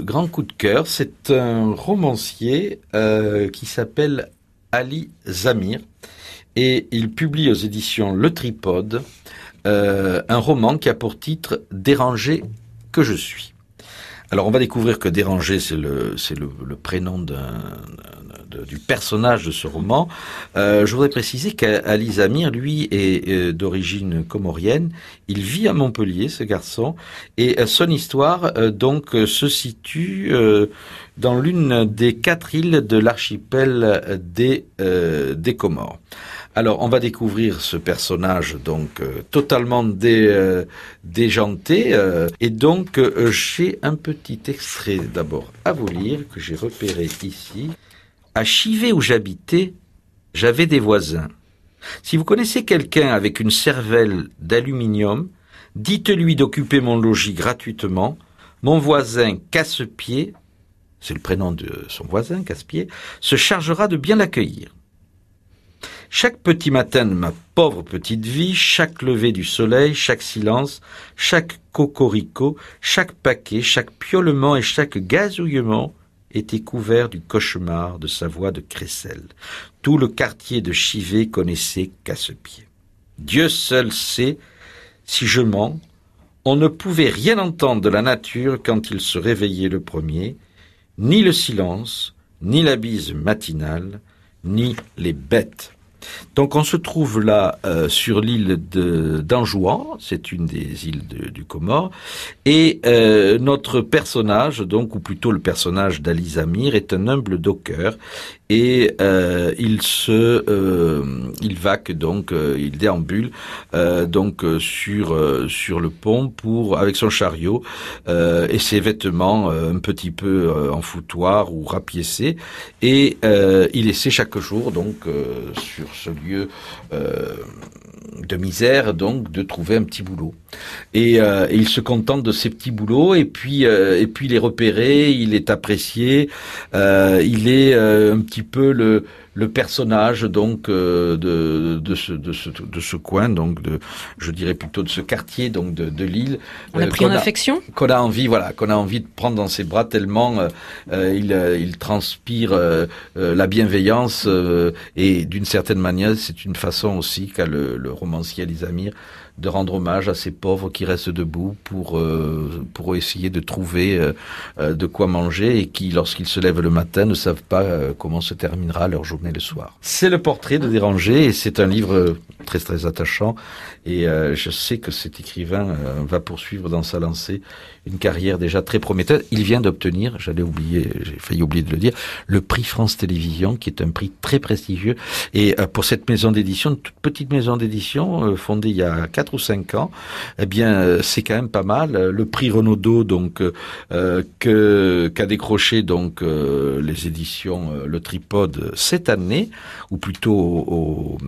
grand coup de cœur. C'est un romancier euh, qui s'appelle Ali Zamir et il publie aux éditions Le Tripode euh, un roman qui a pour titre Dérangé que je suis. Alors on va découvrir que Dérangé, c'est le, prénom du personnage de ce roman. Euh, je voudrais préciser qu'Ali Zamir, lui, est, euh, d'origine comorienne. Il vit à Montpellier, ce garçon, et euh, son histoire donc se situe dans l'une des quatre îles de l'archipel des Comores. Alors, on va découvrir ce personnage donc euh, totalement euh, déjanté. Euh, et donc, j'ai un petit extrait d'abord à vous lire que j'ai repéré ici. À Chivet où j'habitais, j'avais des voisins. Si vous connaissez quelqu'un avec une cervelle d'aluminium, dites-lui d'occuper mon logis gratuitement. Mon voisin casse-pied, c'est le prénom de son voisin, casse-pied, se chargera de bien l'accueillir. Chaque petit matin de ma pauvre petite vie, chaque lever du soleil, chaque silence, chaque cocorico, chaque paquet, chaque piaulement et chaque gazouillement était couvert du cauchemar de sa voix de crécelle. Tout le quartier de Chivet connaissait Casse-Pied. Dieu seul sait si je mens. On ne pouvait rien entendre de la nature quand il se réveillait le premier, ni le silence, ni la bise matinale, ni les bêtes. Donc on se trouve là euh, sur l'île d'Anjouan, c'est une des îles du Comore, et euh, notre personnage, donc ou plutôt le personnage d'Ali Zamir, est un humble docker et euh, il se, il vaque donc, il déambule donc sur sur le pont pour avec son chariot et ses vêtements un petit peu en foutoir ou rapiécés. Et il essaie chaque jour donc sur ce lieu euh, de misère, donc de trouver un petit boulot. Et, euh, il se contente de ces petits boulots, et puis euh, et puis il est repéré, il est apprécié, il est un petit peu le le personnage donc euh, de, de, ce, de, ce, de ce coin, donc de, je dirais plutôt de ce quartier donc de, de l'île. On a euh, pris en affection? Qu'on a envie, voilà, qu'on a envie de prendre dans ses bras tellement euh, il, il transpire la bienveillance et d'une certaine manière, c'est une façon aussi qu'a le, le romancier Elisamir de rendre hommage à ces pauvres qui restent debout pour euh, pour essayer de trouver euh, euh, de quoi manger et qui, lorsqu'ils se lèvent le matin, ne savent pas comment se terminera leur journée le soir. C'est le portrait de Déranger et c'est un livre très très attachant et je sais que cet écrivain va poursuivre dans sa lancée une carrière déjà très prometteuse. Il vient d'obtenir, j'allais oublier, j'ai failli oublier de le dire, le prix France Télévisions, qui est un prix très prestigieux. Et pour cette maison d'édition, toute petite maison d'édition fondée il y a quatre ou cinq ans, eh bien, euh, c'est quand même pas mal. Le prix Renaudot, donc, euh, qu'a décroché donc euh, les éditions Le Tripode cette année, ou plutôt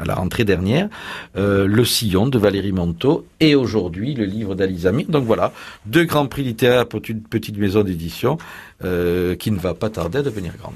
à la rentrée dernière, Le Sillon de Valérie Monteau, et aujourd'hui le livre d'Alizamir. Donc voilà, deux grands prix littéraires pour une petite maison d'édition qui ne va pas tarder à devenir grande.